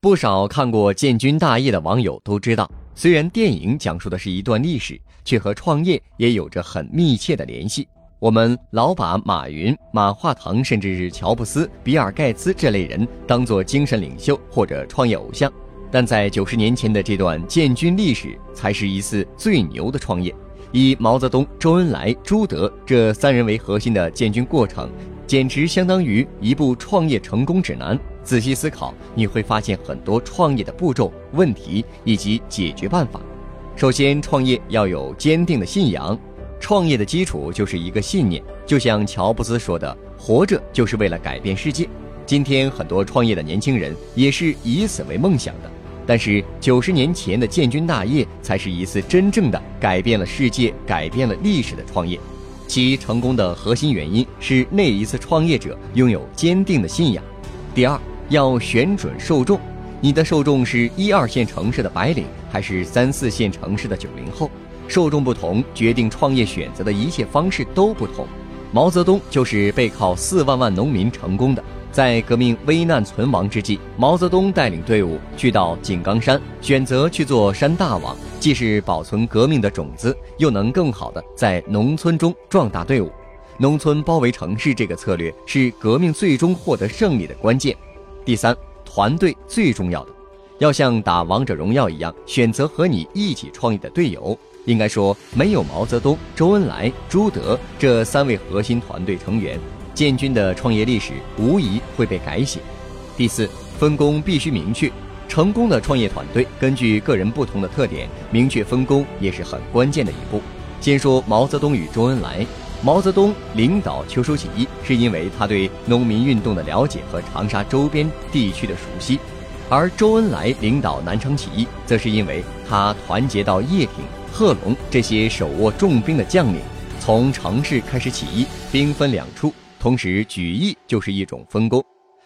不少看过《建军大业》的网友都知道，虽然电影讲述的是一段历史，却和创业也有着很密切的联系。我们老把马云、马化腾，甚至是乔布斯、比尔盖茨这类人当做精神领袖或者创业偶像，但在九十年前的这段建军历史，才是一次最牛的创业。以毛泽东、周恩来、朱德这三人为核心的建军过程，简直相当于一部创业成功指南。仔细思考，你会发现很多创业的步骤、问题以及解决办法。首先，创业要有坚定的信仰。创业的基础就是一个信念，就像乔布斯说的：“活着就是为了改变世界。”今天很多创业的年轻人也是以此为梦想的。但是九十年前的建军大业才是一次真正的改变了世界、改变了历史的创业。其成功的核心原因是那一次创业者拥有坚定的信仰。第二。要选准受众，你的受众是一二线城市的白领，还是三四线城市的九零后？受众不同，决定创业选择的一切方式都不同。毛泽东就是背靠四万万农民成功的。在革命危难存亡之际，毛泽东带领队伍去到井冈山，选择去做山大王，既是保存革命的种子，又能更好的在农村中壮大队伍。农村包围城市这个策略是革命最终获得胜利的关键。第三，团队最重要的，要像打王者荣耀一样，选择和你一起创业的队友。应该说，没有毛泽东、周恩来、朱德这三位核心团队成员，建军的创业历史无疑会被改写。第四，分工必须明确。成功的创业团队根据个人不同的特点，明确分工也是很关键的一步。先说毛泽东与周恩来。毛泽东领导秋收起义，是因为他对农民运动的了解和长沙周边地区的熟悉；而周恩来领导南昌起义，则是因为他团结到叶挺、贺龙这些手握重兵的将领，从城市开始起义，兵分两处，同时举义就是一种分工。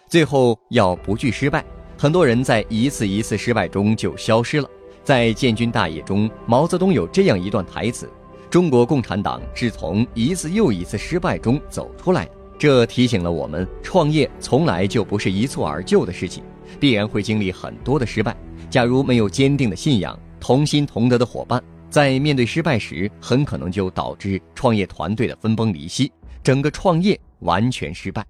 最后要不惧失败，很多人在一次一次失败中就消失了。在建军大业中，毛泽东有这样一段台词。中国共产党是从一次又一次失败中走出来的，这提醒了我们：创业从来就不是一蹴而就的事情，必然会经历很多的失败。假如没有坚定的信仰、同心同德的伙伴，在面对失败时，很可能就导致创业团队的分崩离析，整个创业完全失败。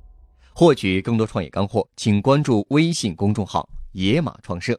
获取更多创业干货，请关注微信公众号“野马创社”。